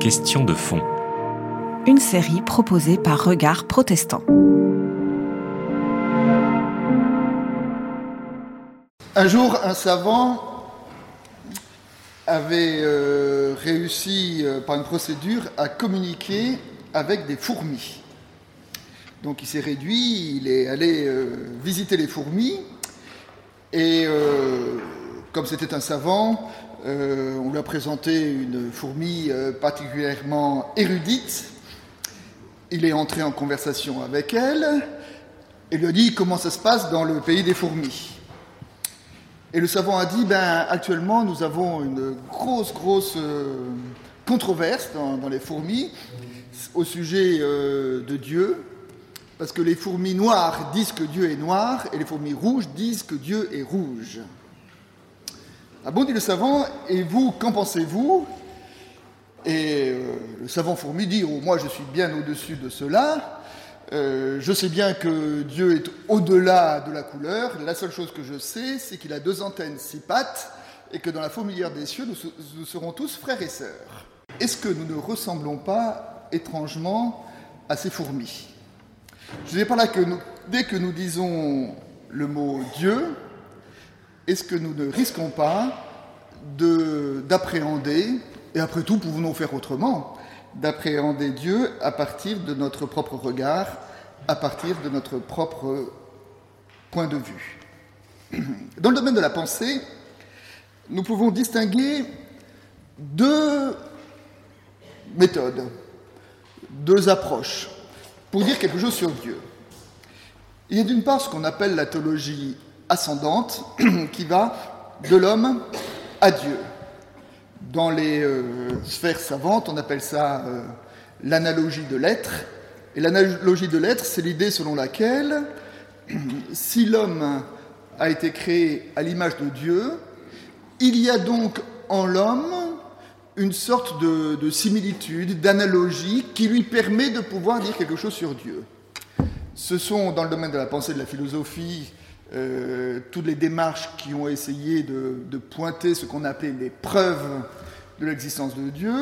Question de fond. Une série proposée par Regard Protestant. Un jour, un savant avait euh, réussi euh, par une procédure à communiquer avec des fourmis. Donc il s'est réduit, il est allé euh, visiter les fourmis et comme c'était un savant, on lui a présenté une fourmi particulièrement érudite. Il est entré en conversation avec elle et lui a dit comment ça se passe dans le pays des fourmis? Et le savant a dit, ben, actuellement, nous avons une grosse, grosse euh, controverse dans, les fourmis au sujet euh, de Dieu, parce que les fourmis noires disent que Dieu est noir, et les fourmis rouges disent que Dieu est rouge. Ah bon, dit le savant, et vous, qu'en pensez-vous? Et euh, le savant fourmi dit, oh, moi je suis bien au-dessus de cela, euh, je sais bien que Dieu est au-delà de la couleur. La seule chose que je sais, c'est qu'il a deux antennes, six pattes, et que dans la fourmilière des cieux, nous, serons tous frères et sœurs. Est-ce que nous ne ressemblons pas étrangement à ces fourmis? Je dis par là que dès que nous disons le mot Dieu, est-ce que nous ne risquons pas d'appréhender, et après tout, pouvons-nous faire autrement d'appréhender Dieu à partir de notre propre regard, à partir de notre propre point de vue? Dans le domaine de la pensée, nous pouvons distinguer deux méthodes, deux approches pour dire quelque chose sur Dieu. Il y a d'une part ce qu'on appelle la théologie ascendante, qui va de l'homme à Dieu. Dans les euh, sphères savantes, on appelle ça euh, l'analogie de l'être. Et l'analogie de l'être, c'est l'idée selon laquelle si l'homme a été créé à l'image de Dieu, il y a donc en l'homme une sorte de, similitude, d'analogie qui lui permet de pouvoir dire quelque chose sur Dieu. Ce sont, dans le domaine de la pensée de la philosophie, euh, toutes les démarches qui ont essayé de, pointer ce qu'on appelait les preuves de l'existence de Dieu.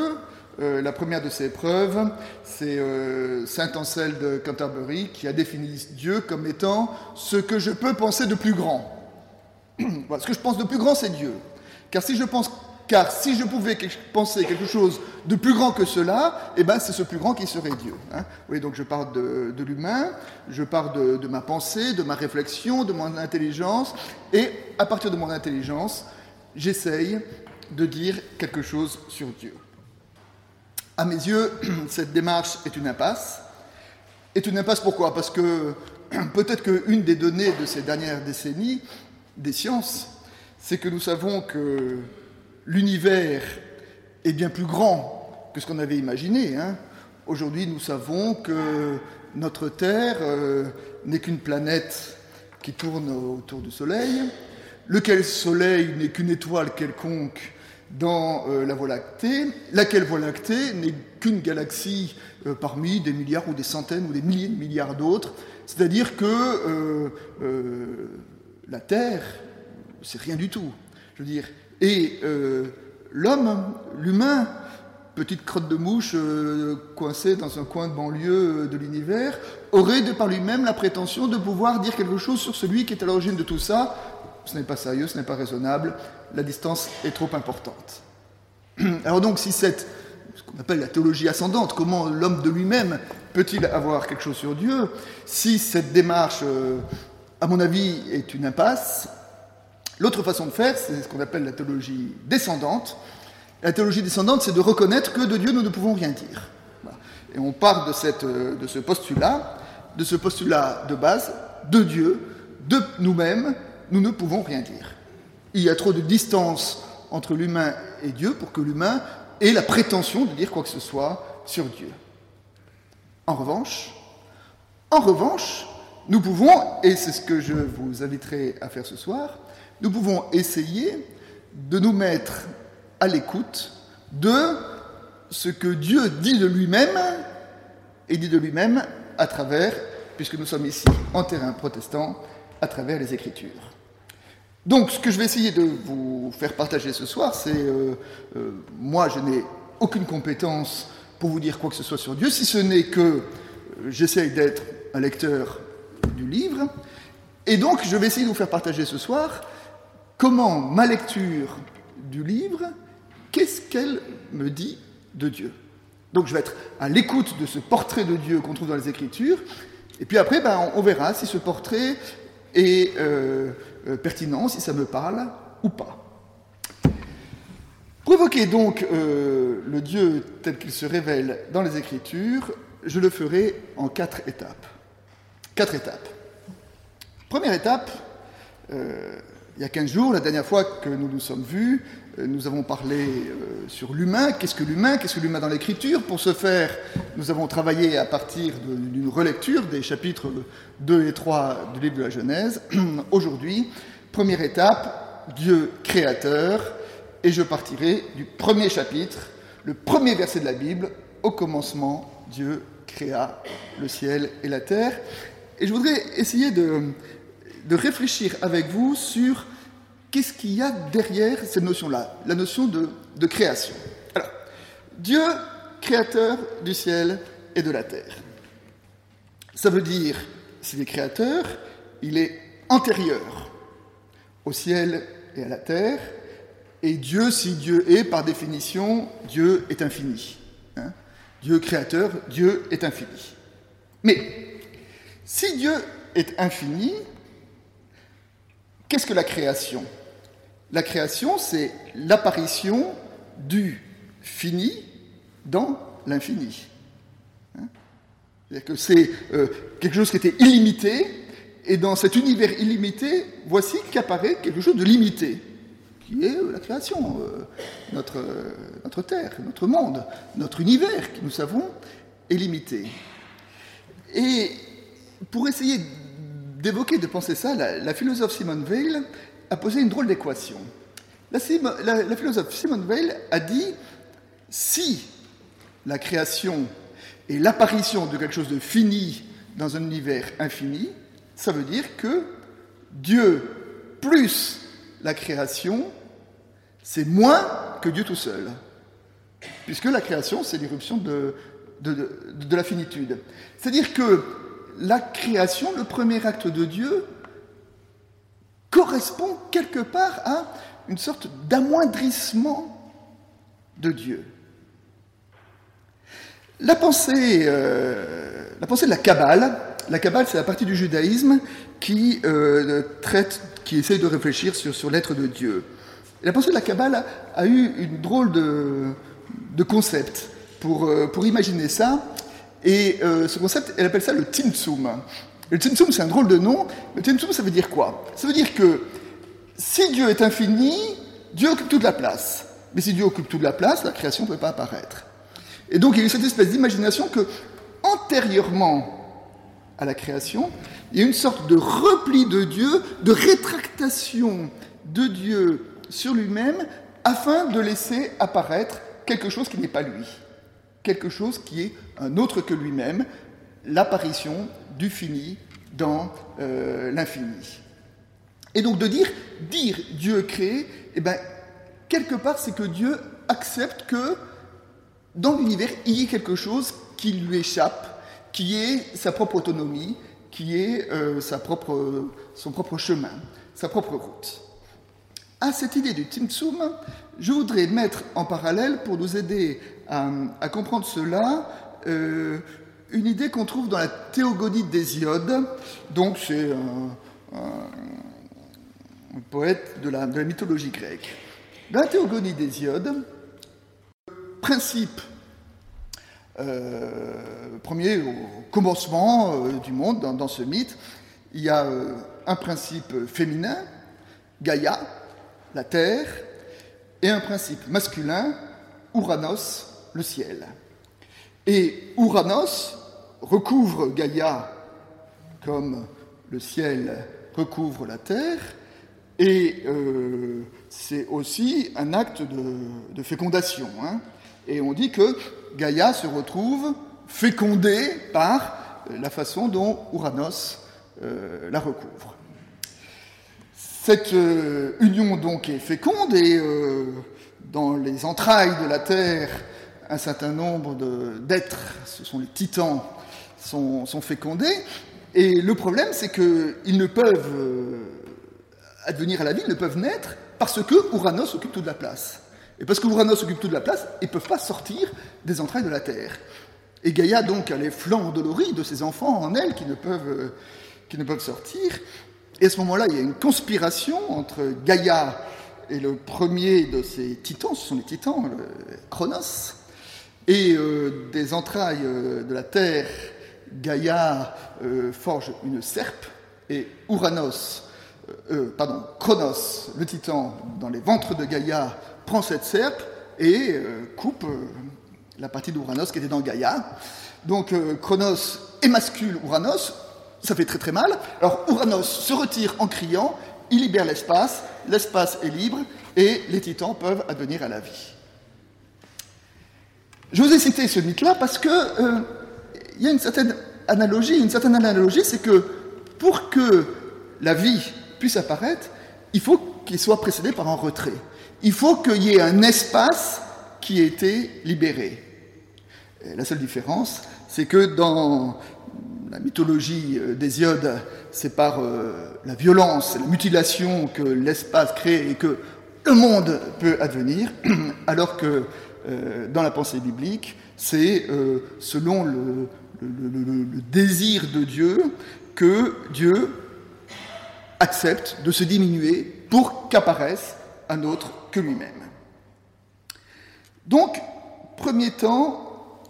Euh, la première de ces preuves, c'est euh, Saint Ansel de Canterbury qui a défini Dieu comme étant ce que je peux penser de plus grand. ce que je pense de plus grand, c'est Dieu. Car si je pense car si je pouvais penser quelque chose de plus grand que cela, eh ben c'est ce plus grand qui serait Dieu. Hein. Donc je parle de, l'humain, je parle de, de, ma pensée, de ma réflexion, de mon intelligence, et à partir de mon intelligence, j'essaye de dire quelque chose sur Dieu. À mes yeux, cette démarche est une impasse. Est une impasse pourquoi? Parce que peut-être qu'une des données de ces dernières décennies des sciences, c'est que nous savons que l'univers est bien plus grand que ce qu'on avait imaginé. Hein. Aujourd'hui, nous savons que notre Terre euh, n'est qu'une planète qui tourne autour du Soleil, lequel Soleil n'est qu'une étoile quelconque dans euh, la Voie lactée, laquelle Voie lactée n'est qu'une galaxie euh, parmi des milliards ou des centaines ou des milliers de milliards d'autres? C'est-à-dire que la Terre, c'est rien du tout. Je veux dire, et euh, l'homme, l'humain, petite crotte de mouche euh, coincée dans un coin de banlieue euh, de l'univers, aurait de par lui-même la prétention de pouvoir dire quelque chose sur celui qui est à l'origine de tout ça. Ce n'est pas sérieux, ce n'est pas raisonnable, la distance est trop importante. Alors donc, si cette, ce qu'on appelle la théologie ascendante, comment l'homme de lui-même peut-il avoir quelque chose sur Dieu, si cette démarche, à mon avis, est une impasse, L'autre façon de faire, c'est ce qu'on appelle la théologie descendante. La théologie descendante, c'est de reconnaître que de Dieu, nous ne pouvons rien dire. Et on part euh, de ce postulat, de ce postulat de base, de Dieu, de nous-mêmes, nous ne pouvons rien dire. Il y a trop de distance entre l'humain et Dieu pour que l'humain ait la prétention de dire quoi que ce soit sur Dieu. En revanche, en revanche, nous pouvons, et c'est ce que je vous inviterai à faire ce soir, nous pouvons essayer de nous mettre à l'écoute de ce que Dieu dit de lui-même et dit de lui-même à travers, puisque nous sommes ici en terrain protestant, à travers les Écritures. Donc ce que je vais essayer de vous faire partager ce soir, c'est, euh, euh, moi je n'ai aucune compétence pour vous dire quoi que ce soit sur Dieu, si ce n'est que euh, j'essaye d'être un lecteur du livre. Et donc, je vais essayer de vous faire partager ce soir comment ma lecture du livre, qu'est-ce qu'elle me dit de Dieu? Donc, je vais être à l'écoute de ce portrait de Dieu qu'on trouve dans les Écritures. Et puis après, ben, on verra si ce portrait est euh, euh, pertinent, si ça me parle ou pas. Pour évoquer donc euh, le Dieu tel qu'il se révèle dans les Écritures, je le ferai en quatre étapes. Quatre étapes. Première étape, il y a 15 jours, la dernière fois que nous nous sommes vus, euh, nous avons parlé sur l'humain. Qu'est-ce que l'humain? Qu'est-ce que l'humain dans l'Écriture? Pour ce faire, nous avons travaillé à partir d'une relecture des chapitres 2 et 3 du livre de la Genèse. Aujourd'hui, première étape, Dieu créateur, et je partirai du premier chapitre, le premier verset de la Bible. Au commencement, Dieu créa le ciel et la terre. Et je voudrais essayer de, de réfléchir avec vous sur qu'est-ce qu'il y a derrière cette notion-là, la notion de, création. Alors, Dieu, créateur du ciel et de la terre. Ça veut dire, s'il est créateur, il est antérieur au ciel et à la terre, et Dieu, si Dieu est, par définition, Dieu est infini. Hein. Dieu créateur, Dieu est infini. Mais si Dieu est infini, qu'est-ce que la création? La création, c'est l'apparition du fini dans l'infini. Hein? C'est-à-dire que c'est euh, quelque chose qui était illimité, et dans cet univers illimité, voici qu'apparaît quelque chose de limité qui est la création, euh, notre, notre Terre, notre monde, notre univers, qui nous savons est limité. Et pour essayer d'évoquer, de penser ça, la, philosophe Simone Weil a posé une drôle d'équation. La, philosophe Simone Weil a dit si la création est l'apparition de quelque chose de fini dans un univers infini, ça veut dire que Dieu plus la création, c'est moins que Dieu tout seul. Puisque la création, c'est l'irruption de, de, la finitude. C'est-à-dire que la création, le premier acte de Dieu, correspond quelque part à une sorte d'amoindrissement de Dieu. La pensée, euh, la pensée de la Kabbale, la Kabbale, c'est la partie du judaïsme qui euh, traite, qui essaye de réfléchir sur, sur l'être de Dieu. la pensée de la Kabbale a, eu une drôle de, de concept pour, euh, pour, imaginer ça. Et euh, ce concept, elle appelle ça le Timtsum. Le Timtsum, c'est un drôle de nom. Le Timtsum, ça veut dire quoi? Ça veut dire que si Dieu est infini, Dieu occupe toute la place. Mais si Dieu occupe toute la place, la création ne peut pas apparaître. Et donc il y a eu cette espèce d'imagination que, antérieurement à la création, il y a une sorte de repli de Dieu, de rétractation de Dieu sur lui-même, afin de laisser apparaître quelque chose qui n'est pas lui, quelque chose qui est un autre que lui-même, l'apparition du fini dans euh, l'infini. Et donc de dire, dire Dieu créé, eh bien, quelque part, c'est que Dieu accepte que dans l'univers, il y ait quelque chose qui lui échappe, qui est sa propre autonomie, qui est euh, sa propre, son propre chemin, sa propre route. À cette idée du Timtsum, je voudrais mettre en parallèle, pour nous aider à, comprendre cela, euh, une idée qu'on trouve dans la théogonie d'Hésiode. Donc, c'est un, poète de la, de la, mythologie grecque. Dans la théogonie d'Hésiode, le principe euh, premier, au commencement euh, du monde, dans, ce mythe, il y a euh, un principe féminin, Gaïa, la terre, et un principe masculin, Ouranos, le ciel. Et Ouranos recouvre Gaïa comme le ciel recouvre la terre, et c'est aussi un acte de, fécondation. Hein. Et on dit que Gaïa se retrouve fécondée par euh, la façon dont Ouranos euh, la recouvre. Cette euh, union donc est féconde et dans les entrailles de la Terre un certain nombre d'êtres, ce sont les titans, sont, fécondés. Et le problème, c'est qu'ils ne peuvent euh, advenir à la vie, ils ne peuvent naître parce que Ouranos occupe toute la place. Et parce que Ouranos occupe toute la place, ils ne peuvent pas sortir des entrailles de la Terre. Et Gaïa, donc, a les flancs endoloris de ses enfants en elle qui ne peuvent, euh, qui ne peuvent sortir. Et à ce moment-là, il y a une conspiration entre Gaïa et le premier de ces titans, ce sont les titans, Chronos, et euh, des entrailles euh, de la Terre, Gaïa forge une serpe, et Ouranos, pardon, le titan, dans les ventres de Gaïa, prend cette serpe et coupe la partie d'Ouranos qui était dans Gaïa. Donc Chronos émascule Ouranos, ça fait très très mal. Alors Ouranos se retire en criant, il libère l'espace, l'espace est libre et les titans peuvent advenir à la vie. Je vous ai cité ce mythe-là parce que euh, il y a une certaine analogie. Une certaine analogie, c'est que pour que la vie puisse apparaître, il faut qu'il soit précédé par un retrait. Il faut qu'il y ait un espace qui ait été libéré. la seule différence, c'est que dans la mythologie euh, d'Hésiode, c'est par euh, la violence, la mutilation que l'espace crée et que le monde peut advenir, alors que euh, dans la pensée biblique, c'est selon le, le, désir de Dieu que Dieu accepte de se diminuer pour qu'apparaisse un autre que lui-même. Donc, premier temps,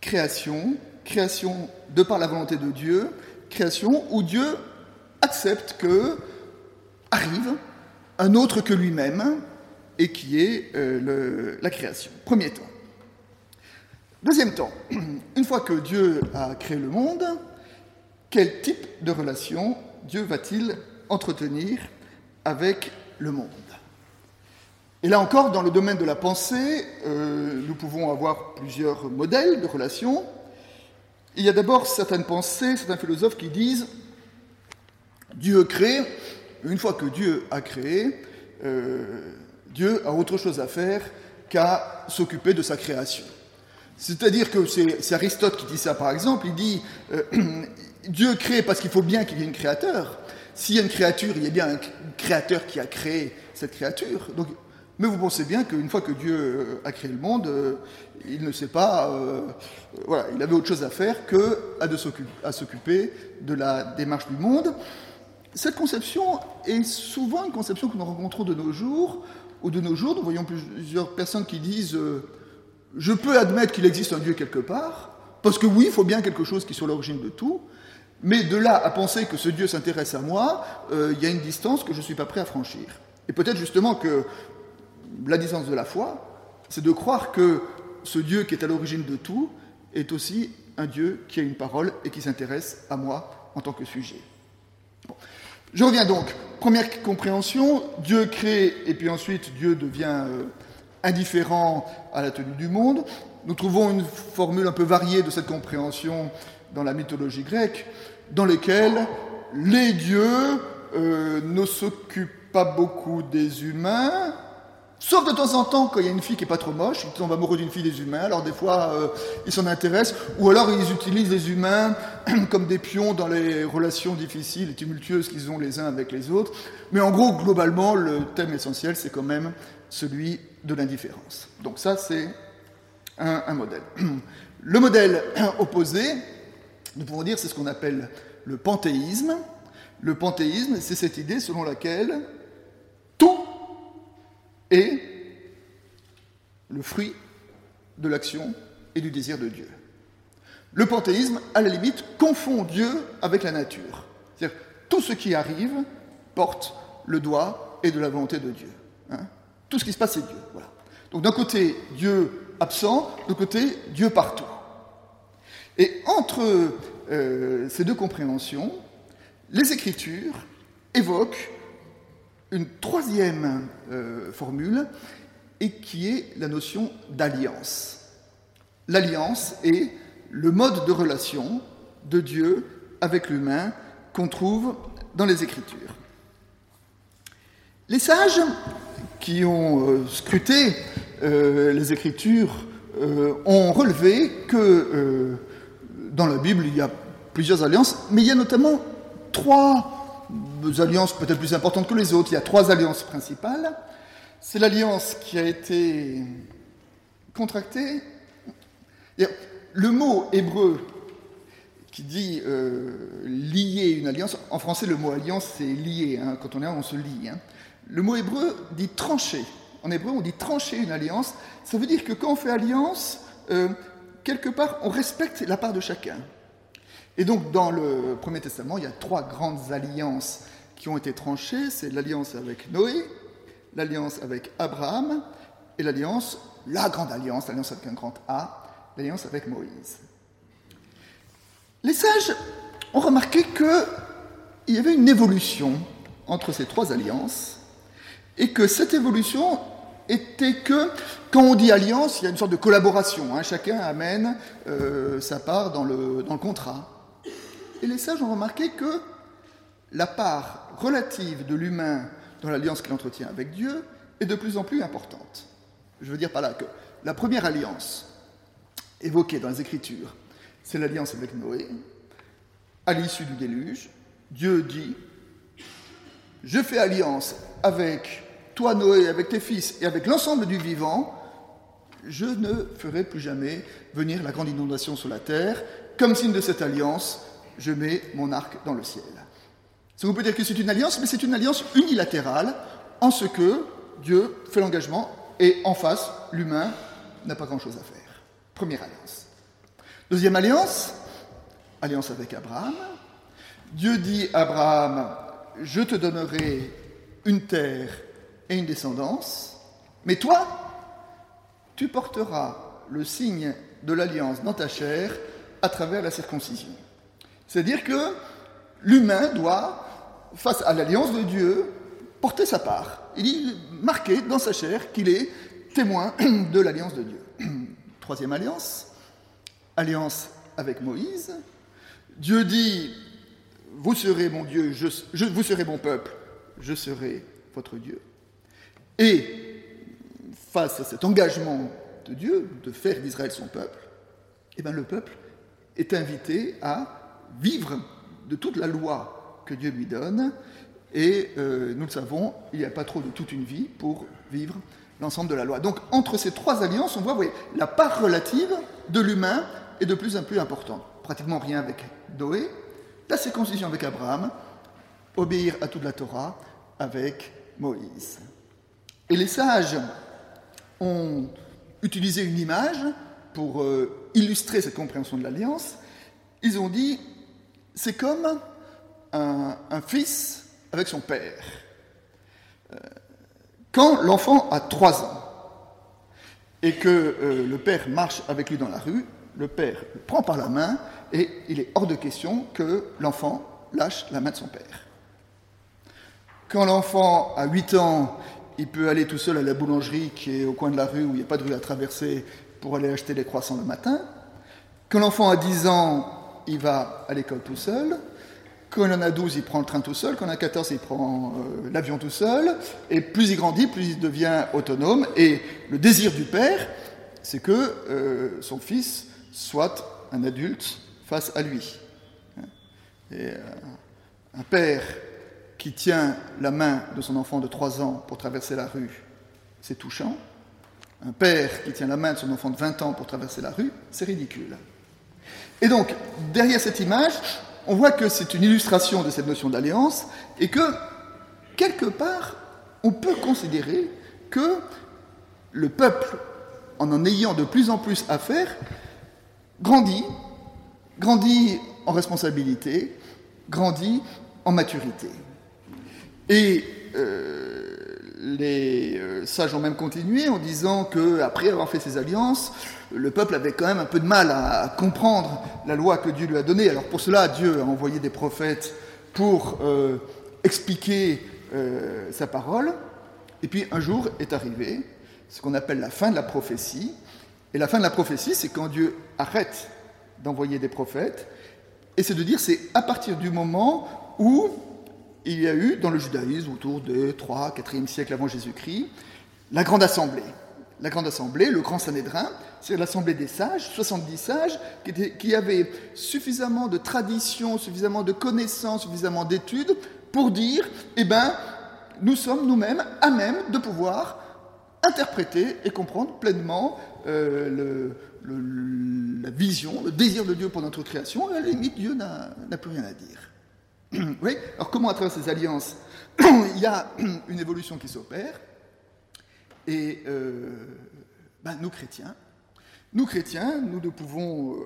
création, création de par la volonté de Dieu, création où Dieu accepte que arrive un autre que lui-même et qui est euh, la création. Premier temps. Deuxième temps, une fois que Dieu a créé le monde, quel type de relation Dieu va-t-il entretenir avec le monde? Et là encore, dans le domaine de la pensée, euh, nous pouvons avoir plusieurs modèles de relations. Il y a d'abord certaines pensées, certains philosophes qui disent Dieu crée, une fois que Dieu a créé, euh, Dieu a autre chose à faire qu'à s'occuper de sa création. C'est-à-dire que c'est Aristote qui dit ça par exemple, il dit euh, Dieu crée parce qu'il faut bien qu'il y ait un créateur. S'il y a une créature, il y a bien un créateur qui a créé cette créature. Donc mais vous pensez bien qu'une fois que Dieu euh, a créé le monde, euh, il ne sait pas, voilà, il avait autre chose à faire que à s'occuper de la démarche du monde. Cette conception est souvent une conception que nous rencontrons de nos jours, ou de nos jours, nous voyons plusieurs personnes qui disent Je peux admettre qu'il existe un Dieu quelque part, parce que oui, il faut bien quelque chose qui soit l'origine de tout, mais de là à penser que ce Dieu s'intéresse à moi, il y a une distance que je ne suis pas prêt à franchir. Et peut-être justement que la distance de la foi, c'est de croire que ce Dieu qui est à l'origine de tout est aussi un Dieu qui a une parole et qui s'intéresse à moi en tant que sujet. Je reviens donc. Première compréhension, Dieu crée et puis ensuite Dieu devient euh, indifférent à la tenue du monde. Nous trouvons une formule un peu variée de cette compréhension dans la mythologie grecque, dans lesquelles les dieux euh, ne s'occupent pas beaucoup des humains, Sauf de temps en temps, quand il y a une fille qui est pas trop moche, ils tombent amoureux d'une fille des humains, alors des fois euh, ils s'en intéressent, ou alors ils utilisent les humains comme des pions dans les relations difficiles et tumultueuses qu'ils ont les uns avec les autres. Mais en gros, globalement, le thème essentiel, c'est quand même celui de l'indifférence. Donc ça, c'est un, un, modèle. Le modèle opposé, nous pouvons dire, c'est ce qu'on appelle le panthéisme. Le panthéisme, c'est cette idée selon laquelle tout est le fruit de l'action et du désir de Dieu. Le panthéisme, à la limite, confond Dieu avec la nature. C'est-à-dire tout ce qui arrive porte le doigt et de la volonté de Dieu. Hein. tout ce qui se passe, c'est Dieu. Donc d'un côté, Dieu absent, de l'autre côté, Dieu partout. Et entre euh, ces deux compréhensions, les Écritures évoquent une troisième euh, formule, et qui est la notion d'alliance. L'alliance est le mode de relation de Dieu avec l'humain qu'on trouve dans les Écritures. Les sages qui ont euh, scruté euh, les Écritures ont relevé que dans la Bible, il y a plusieurs alliances, mais il y a notamment trois alliances peut-être plus importantes que les autres. Il y a trois alliances principales. C'est l'alliance qui a été contractée. Le mot hébreu qui dit euh, lier une alliance, en français le mot alliance c'est lier, hein. quand on est on se lie. Hein. Le mot hébreu dit trancher. En hébreu on dit trancher une alliance. Ça veut dire que quand on fait alliance, euh, quelque part on respecte la part de chacun. Et donc dans le Premier Testament, il y a trois grandes alliances qui ont été tranchées. C'est l'alliance avec Noé, l'alliance avec Abraham et l'alliance, la grande alliance, l'alliance avec un grand A, l'alliance avec Moïse. Les sages ont remarqué qu'il y avait une évolution entre ces trois alliances et que cette évolution était que, quand on dit alliance, il y a une sorte de collaboration. Hein. chacun amène euh, sa part dans le, dans le contrat. Et les sages ont remarqué que la part relative de l'humain dans l'alliance qu'il entretient avec Dieu est de plus en plus importante. Je veux dire par là que la première alliance évoquée dans les Écritures c'est l'alliance avec Noé. À l'issue du déluge, Dieu dit, je fais alliance avec toi Noé, avec tes fils et avec l'ensemble du vivant, je ne ferai plus jamais venir la grande inondation sur la terre. Comme signe de cette alliance, je mets mon arc dans le ciel. Ça vous peut dire que c'est une alliance, mais c'est une alliance unilatérale, en ce que Dieu fait l'engagement et en face, l'humain n'a pas grand-chose à faire. Première alliance. Deuxième alliance, alliance avec Abraham. Dieu dit à Abraham, je te donnerai une terre et une descendance, mais toi, tu porteras le signe de l'alliance dans ta chair à travers la circoncision. C'est-à-dire que l'humain doit, face à l'alliance de Dieu, porter sa part. Il est marqué dans sa chair qu'il est témoin de l'alliance de Dieu. Troisième alliance, alliance avec Moïse. Dieu dit, vous serez mon Dieu, vous serez mon peuple, je serai votre Dieu. Et face à cet engagement de Dieu de faire d'Israël son peuple, eh bien, le peuple est invité à vivre de toute la loi que Dieu lui donne. Et euh, nous le savons, il n'y a pas trop de toute une vie pour vivre l'ensemble de la loi. Donc entre ces trois alliances, on voit voyez, la part relative de l'humain est de plus en plus important. Pratiquement rien avec Noé, la circoncision avec Abraham, obéir à toute la Torah avec Moïse. Et les sages ont utilisé une image pour euh, illustrer cette compréhension de l'alliance. Ils ont dit, c'est comme un, fils avec son père. Euh, quand l'enfant a trois ans et que euh, le père marche avec lui dans la rue, le père le prend par la main et il est hors de question que l'enfant lâche la main de son père. Quand l'enfant a 8 ans, il peut aller tout seul à la boulangerie qui est au coin de la rue où il n'y a pas de rue à traverser pour aller acheter des croissants le matin. Quand l'enfant a 10 ans, il va à l'école tout seul. Quand il en a 12, il prend le train tout seul. Quand il en a 14, il prend euh, l'avion tout seul. Et plus il grandit, plus il devient autonome. Et le désir du père, c'est que euh, son fils soit un adulte face à lui. Et euh, un père qui tient la main de son enfant de 3 ans pour traverser la rue, c'est touchant. Un père qui tient la main de son enfant de 20 ans pour traverser la rue, c'est ridicule. Et donc, derrière cette image, on voit que c'est une illustration de cette notion d'alliance et que, quelque part, on peut considérer que le peuple, en en ayant de plus en plus à faire, grandit, grandit en responsabilité, grandit en maturité. Euh, les euh, sages ont même continué en disant qu'après avoir fait ces alliances, le peuple avait quand même un peu de mal à, comprendre la loi que Dieu lui a donnée. Alors pour cela, Dieu a envoyé des prophètes pour euh, expliquer sa parole. Et puis un jour est arrivé ce qu'on appelle la fin de la prophétie, et la fin de la prophétie, c'est quand Dieu arrête d'envoyer des prophètes, et c'est de dire c'est à partir du moment où il y a eu dans le judaïsme, autour de 3, 4e siècle avant Jésus-Christ, la grande assemblée. La grande assemblée, le grand Sanhédrin, c'est l'Assemblée des sages, 70 sages, qui, avaient suffisamment de tradition, suffisamment de connaissances, suffisamment d'études pour dire, eh bien, nous sommes nous-mêmes à même de pouvoir interpréter et comprendre pleinement euh, la vision, le désir de Dieu pour notre création, et à la limite, Dieu n'a plus rien à dire. oui Alors comment à travers ces alliances, il y a une évolution qui s'opère, et euh, ben, nous chrétiens, nous chrétiens, nous ne pouvons euh,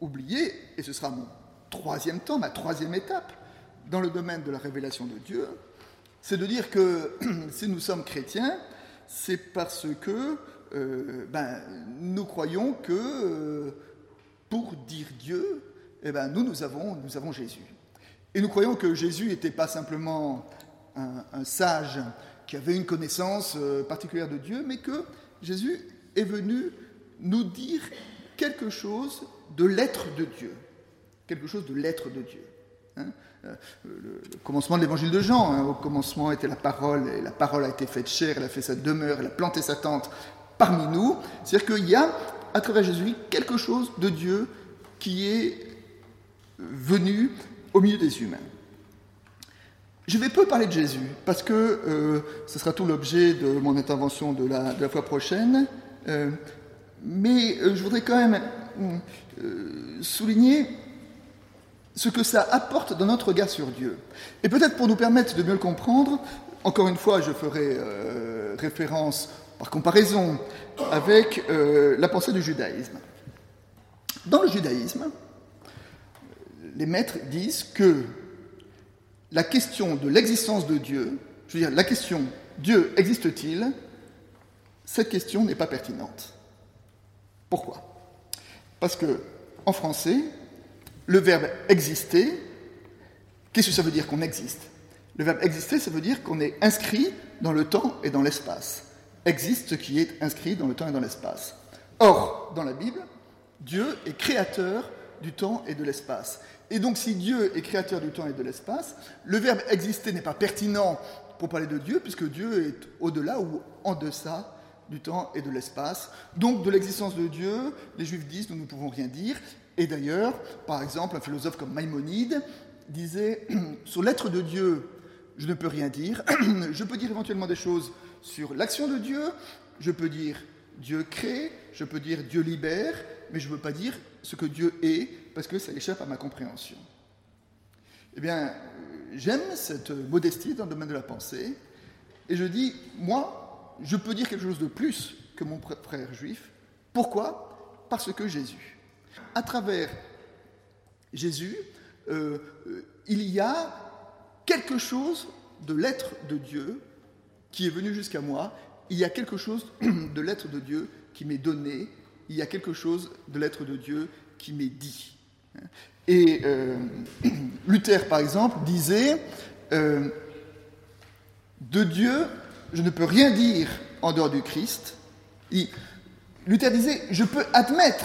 oublier, et ce sera mon troisième temps, ma troisième étape, dans le domaine de la révélation de Dieu, c'est de dire que si nous sommes chrétiens, c'est parce que euh, ben, nous croyons que pour dire Dieu, eh ben, nous, nous avons Jésus. Et nous croyons que Jésus n'était pas simplement un, sage qui avait une connaissance euh, particulière de Dieu, mais que Jésus est venu nous dire quelque chose de l'être de Dieu. Quelque chose de l'être de Dieu. Hein. Euh, le, commencement de l'évangile de Jean. Hein. au commencement était la parole, et la parole a été faite chair, elle a fait sa demeure, elle a planté sa tente parmi nous. C'est-à-dire qu'il y a, à travers Jésus, quelque chose de Dieu qui est venu au milieu des humains. Je vais peu parler de Jésus, parce que euh, ce sera tout l'objet de mon intervention de la, fois prochaine, euh, mais je voudrais quand même souligner ce que ça apporte dans notre regard sur Dieu. Et peut-être pour nous permettre de mieux le comprendre, encore une fois, je ferai euh, référence par comparaison avec euh, la pensée du judaïsme. Dans le judaïsme, les maîtres disent que la question de l'existence de Dieu, je veux dire la question Dieu existe-t-il, cette question n'est pas pertinente. Pourquoi? Parce que en français, le verbe exister, qu'est-ce que ça veut dire qu'on existe? Le verbe exister, ça veut dire qu'on est inscrit dans le temps et dans l'espace. Existe ce qui est inscrit dans le temps et dans l'espace. Or, dans la Bible, Dieu est créateur du temps et de l'espace. Et donc, si Dieu est créateur du temps et de l'espace, le verbe exister n'est pas pertinent pour parler de Dieu, puisque Dieu est au-delà ou en deçà du temps et de l'espace. Donc, de l'existence de Dieu, les Juifs disent nous ne pouvons rien dire. Et d'ailleurs, par exemple, un philosophe comme Maïmonide disait Sur l'être de Dieu, je ne peux rien dire. je peux dire éventuellement des choses sur l'action de Dieu. Je peux dire Dieu crée, je peux dire Dieu libère, mais je ne peux pas dire ce que Dieu est, parce que ça échappe à ma compréhension. Eh bien, j'aime cette modestie dans le domaine de la pensée, et je dis, moi, je peux dire quelque chose de plus que mon frère juif. Pourquoi? Parce que Jésus à travers Jésus, euh, euh, il y a quelque chose de l'être de Dieu qui est venu jusqu'à moi. Il y a quelque chose de l'être de Dieu qui m'est donné. Il y a quelque chose de l'être de Dieu qui m'est dit. Et euh, Luther, par exemple, disait De Dieu, je ne peux rien dire en dehors du Christ. Luther disait Je peux admettre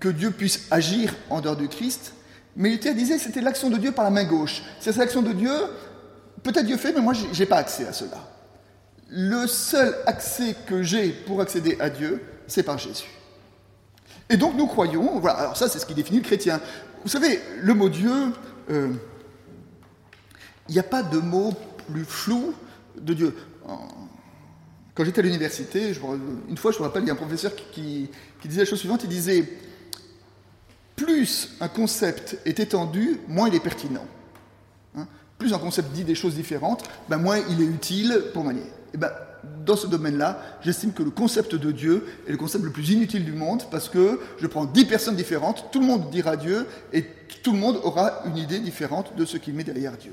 que Dieu puisse agir en dehors du Christ, mais Luther disait c'était l'action de Dieu par la main gauche. C'est l'action de Dieu, peut-être Dieu fait, mais moi, je n'ai pas accès à cela. Le seul accès que j'ai pour accéder à Dieu, c'est par Jésus. Et donc nous croyons, voilà, alors ça c'est ce qui définit le chrétien. Vous savez, le mot Dieu, euh, il n'y a pas de mot plus flou de Dieu. Quand j'étais à l'université, une fois je me rappelle, il y a un professeur qui, qui disait la chose suivante, il disait, plus un concept est étendu, moins il est pertinent. Plus un concept dit des choses différentes, ben moins il est utile pour manier. Et ben, dans ce domaine-là, j'estime que le concept de Dieu est le concept le plus inutile du monde parce que je prends dix personnes différentes, tout le monde dira Dieu et tout le monde aura une idée différente de ce qu'il met derrière Dieu.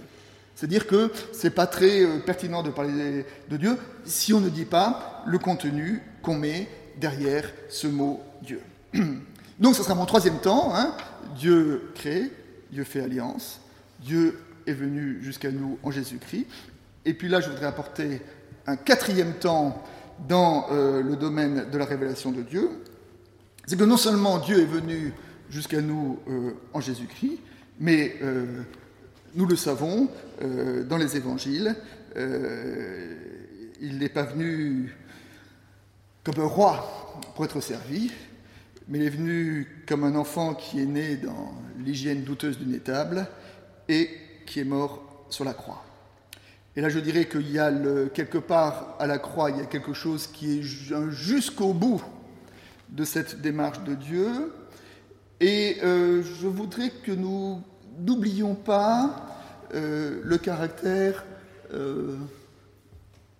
C'est-à-dire que c'est pas très euh, pertinent de parler de Dieu si on ne dit pas le contenu qu'on met derrière ce mot Dieu. Donc ce sera mon troisième temps. Hein. Dieu crée, Dieu fait alliance, Dieu est venu jusqu'à nous en Jésus-Christ. Et puis là, je voudrais apporter un quatrième temps dans euh, le domaine de la révélation de Dieu. C'est que non seulement Dieu est venu jusqu'à nous euh, en Jésus-Christ, mais euh, nous le savons dans les évangiles, il n'est pas venu comme un roi pour être servi, mais il est venu comme un enfant qui est né dans l'hygiène douteuse d'une étable et qui est mort sur la croix. Et là, je dirais qu'il y a quelque part à la croix, il y a quelque chose qui est jusqu'au bout de cette démarche de Dieu. Et euh, je voudrais que nous n'oublions pas euh, le caractère euh,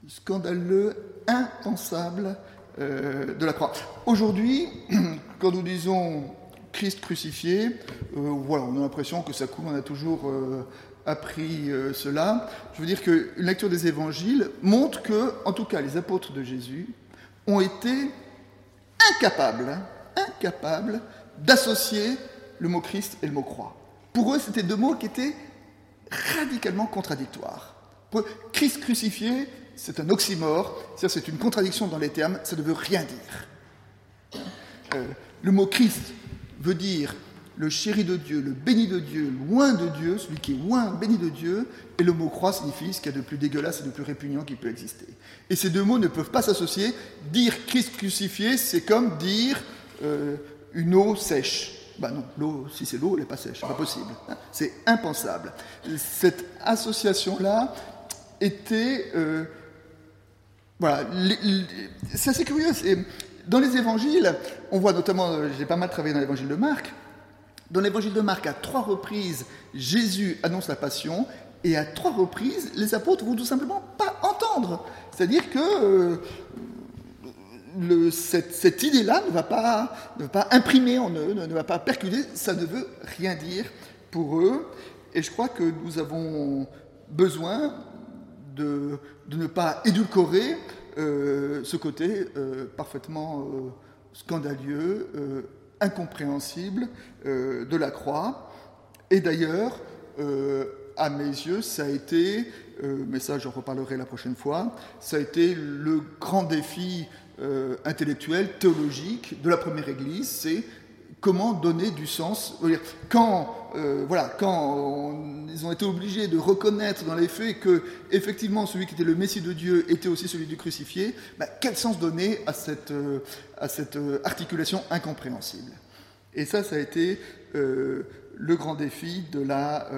scandaleux, impensable de la croix. Aujourd'hui, quand nous disons Christ crucifié, voilà, on a l'impression que ça coule, on a toujours appris cela. Je veux dire qu'une lecture des évangiles montre que, en tout cas, les apôtres de Jésus ont été incapables, hein, incapables d'associer le mot Christ et le mot croix. Pour eux, c'était deux mots qui étaient radicalement contradictoires. Pour Christ crucifié, c'est un oxymore, c'est une contradiction dans les termes, ça ne veut rien dire. Euh, le mot Christ veut dire le chéri de Dieu, le béni de Dieu, loin de Dieu, celui qui est loin, béni de Dieu, et le mot croix signifie ce qu'il y a de plus dégueulasse et de plus répugnant qui peut exister. Et ces deux mots ne peuvent pas s'associer. Dire Christ crucifié, c'est comme dire euh, une eau sèche. Ben non, l'eau, si c'est l'eau, elle n'est pas sèche, c'est pas possible. Hein. C'est impensable. Cette association-là était. Euh, voilà, c'est assez curieux. Dans les évangiles, on voit notamment, j'ai pas mal travaillé dans l'évangile de Marc, dans l'évangile de Marc, à trois reprises, Jésus annonce la passion, et à trois reprises, les apôtres vont tout simplement pas entendre. C'est-à-dire que euh, cette, idée-là ne, va pas, ne pas imprimer en eux, ne, va pas percuter, ça ne veut rien dire pour eux. Et je crois que nous avons besoin de, ne pas édulcorer euh, ce côté euh, parfaitement scandaleux, incompréhensible euh, de la croix. Et d'ailleurs, euh, à mes yeux, ça a été, euh, mais ça j'en reparlerai la prochaine fois, ça a été le grand défi intellectuel, théologique de la première Église, c'est comment donner du sens. Quand, euh, voilà, quand ils ont été obligés de reconnaître dans les faits que, effectivement, celui qui était le Messie de Dieu était aussi celui du crucifié, bah, quel sens donner à cette, euh, euh, articulation incompréhensible? Et ça, ça a été le grand défi de la,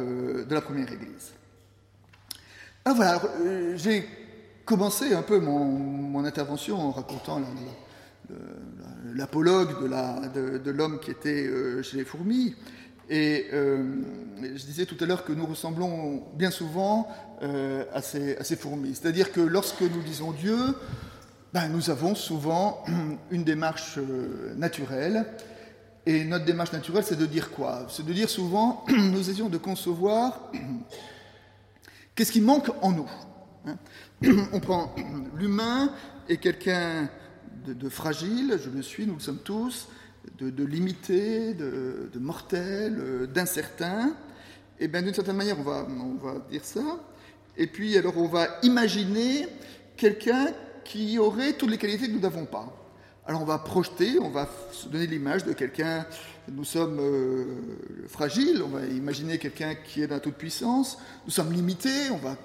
première Église. Alors voilà, j'ai commencé un peu mon, intervention en racontant l'apologue de l'homme qui était euh, chez les fourmis. Et euh, je disais tout à l'heure que nous ressemblons bien souvent euh, à, ces, fourmis. C'est-à-dire que lorsque nous disons Dieu, ben, nous avons souvent une démarche naturelle. Et notre démarche naturelle, c'est de dire quoi? C'est de dire souvent, nous essayons de concevoir qu'est-ce qui manque en nous. Hein? On prend l'humain et quelqu'un de, fragile, je le suis, nous le sommes tous, de, limité, de, mortel, euh, d'incertain. Et bien d'une certaine manière, on va, on va dire ça. Et puis alors on va imaginer quelqu'un qui aurait toutes les qualités que nous n'avons pas. Alors on va projeter, on va se donner l'image de quelqu'un, nous sommes euh, fragiles, on va imaginer quelqu'un qui est dans la toute puissance, nous sommes limités, on va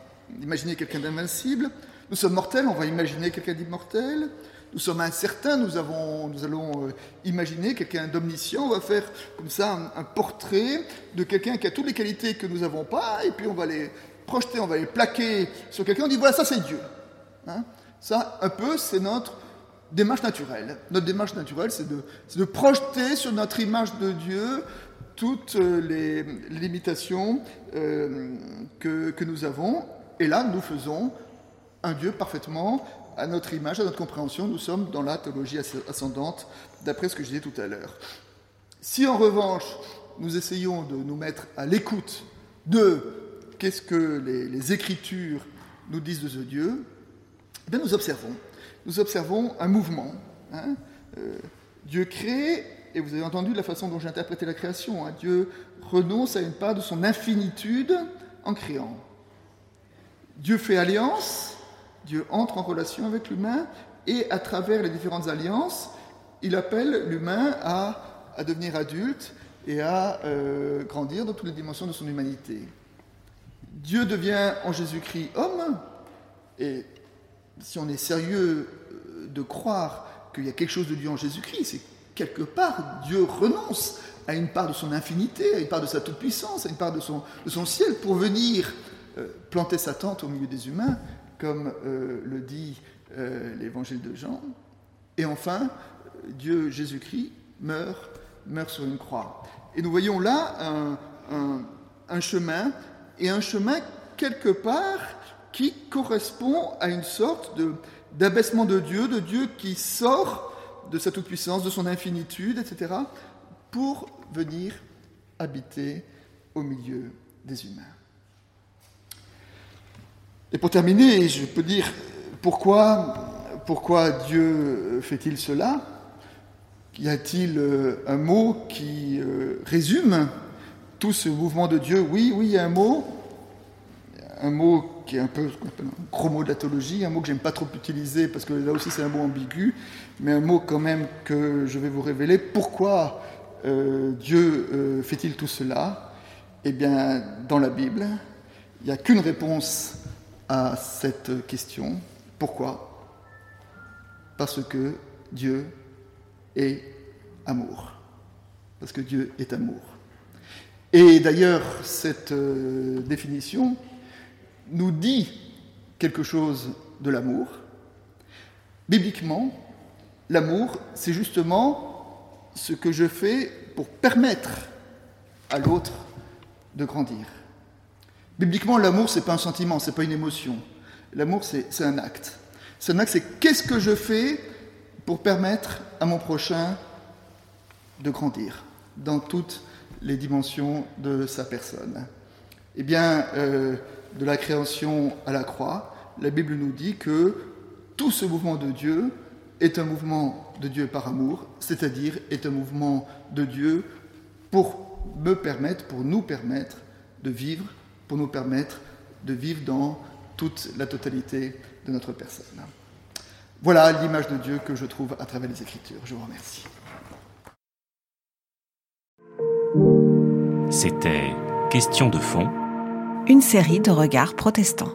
imaginer quelqu'un d'invincible, nous sommes mortels, on va imaginer quelqu'un d'immortel, nous sommes incertains, nous, avons, nous allons euh, imaginer quelqu'un d'omniscient, on va faire comme ça un, portrait de quelqu'un qui a toutes les qualités que nous n'avons pas, et puis on va les projeter, on va les plaquer sur quelqu'un, on dit voilà, ça c'est Dieu. Hein. ça, un peu, c'est notre démarche naturelle. Notre démarche naturelle, c'est de, projeter sur notre image de Dieu toutes euh, les limitations euh, que nous avons, et là, nous faisons un Dieu parfaitement à notre image, à notre compréhension, nous sommes dans la théologie ascendante, d'après ce que je disais tout à l'heure. Si en revanche, nous essayons de nous mettre à l'écoute de qu'est-ce que les, Écritures nous disent de ce Dieu, eh nous observons. Nous observons un mouvement. Hein. Euh, Dieu crée, et vous avez entendu la façon dont j'ai interprété la création. Hein. Dieu renonce à une part de son infinitude en créant. Dieu fait alliance, Dieu entre en relation avec l'humain et à travers les différentes alliances, il appelle l'humain à, à, devenir adulte et à euh, grandir dans toutes les dimensions de son humanité. Dieu devient en Jésus-Christ homme, et si on est sérieux euh, de croire qu'il y a quelque chose de Dieu en Jésus-Christ, c'est quelque part Dieu renonce à une part de son infinité, à une part de sa toute-puissance, à une part de son, de son ciel pour venir euh, planter sa tente au milieu des humains, comme euh, le dit euh, l'évangile de Jean. Et enfin, Dieu Jésus-Christ meurt, meurt sur une croix. Et nous voyons là un, un chemin, et un chemin quelque part qui correspond à une sorte d'abaissement de Dieu, de Dieu qui sort de sa toute-puissance, de son infinitude, etc., pour venir habiter au milieu des humains. Et pour terminer, je peux dire pourquoi, pourquoi Dieu fait-il cela? Y a-t-il euh, un mot qui euh, résume tout ce mouvement de Dieu? Oui, oui, il y a un mot, un mot qui est un peu un gros mot de un mot que j'aime pas trop utiliser parce que là aussi c'est un mot ambigu, mais un mot quand même que je vais vous révéler. Pourquoi euh, Dieu fait-il tout cela? Eh bien, dans la Bible, il n'y a qu'une réponse à cette question. Pourquoi? Parce que Dieu est amour. Parce que Dieu est amour. Et d'ailleurs, cette euh, définition, nous dit quelque chose de l'amour. Bibliquement, l'amour, c'est justement ce que je fais pour permettre à l'autre de grandir. Bibliquement, l'amour, ce n'est pas un sentiment, ce n'est pas une émotion. L'amour, c'est un acte. C'est un acte, c'est qu'est-ce que je fais pour permettre à mon prochain de grandir dans toutes les dimensions de sa personne. Eh bien, euh, de la création à la croix, la Bible nous dit que tout ce mouvement de Dieu est un mouvement de Dieu par amour, c'est-à-dire est un mouvement de Dieu pour me permettre, pour nous permettre de vivre, pour nous permettre de vivre dans toute la totalité de notre personne. Voilà l'image de Dieu que je trouve à travers les Écritures. Je vous remercie. C'était Question de fond une série de regards protestants.